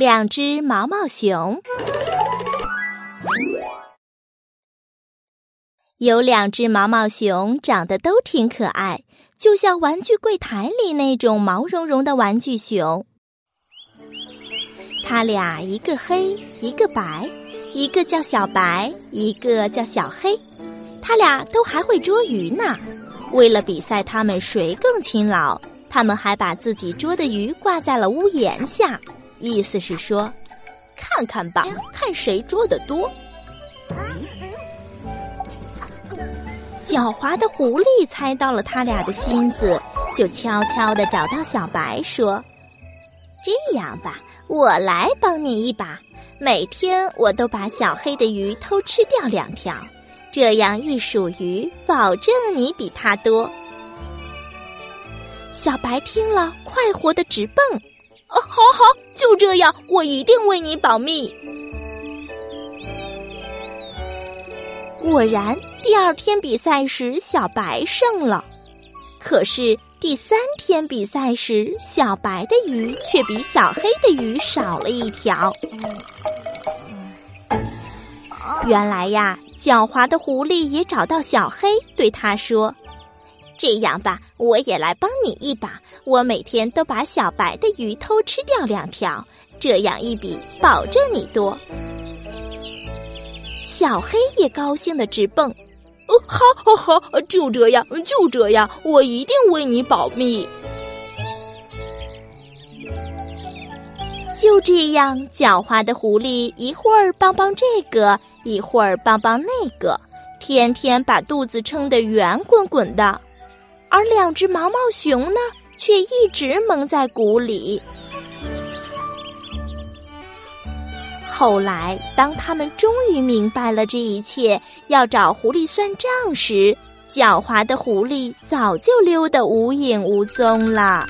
两只毛毛熊，有两只毛毛熊，长得都挺可爱，就像玩具柜台里那种毛茸茸的玩具熊。它俩一个黑，一个白，一个叫小白，一个叫小黑。它俩都还会捉鱼呢。为了比赛，他们谁更勤劳，他们还把自己捉的鱼挂在了屋檐下。意思是说，看看吧，看谁捉的多。狡猾的狐狸猜到了他俩的心思，就悄悄的找到小白说：“这样吧，我来帮你一把。每天我都把小黑的鱼偷吃掉两条，这样一数鱼，保证你比他多。”小白听了，快活的直蹦。哦，好好，就这样，我一定为你保密。果然，第二天比赛时，小白胜了。可是第三天比赛时，小白的鱼却比小黑的鱼少了一条。原来呀，狡猾的狐狸也找到小黑，对他说。这样吧，我也来帮你一把。我每天都把小白的鱼偷吃掉两条，这样一比，保证你多。小黑也高兴的直蹦，哦，好，好，好，就这样，就这样，我一定为你保密。就这样，狡猾的狐狸一会儿帮帮这个，一会儿帮帮那个，天天把肚子撑得圆滚滚的。而两只毛毛熊呢，却一直蒙在鼓里。后来，当他们终于明白了这一切，要找狐狸算账时，狡猾的狐狸早就溜得无影无踪了。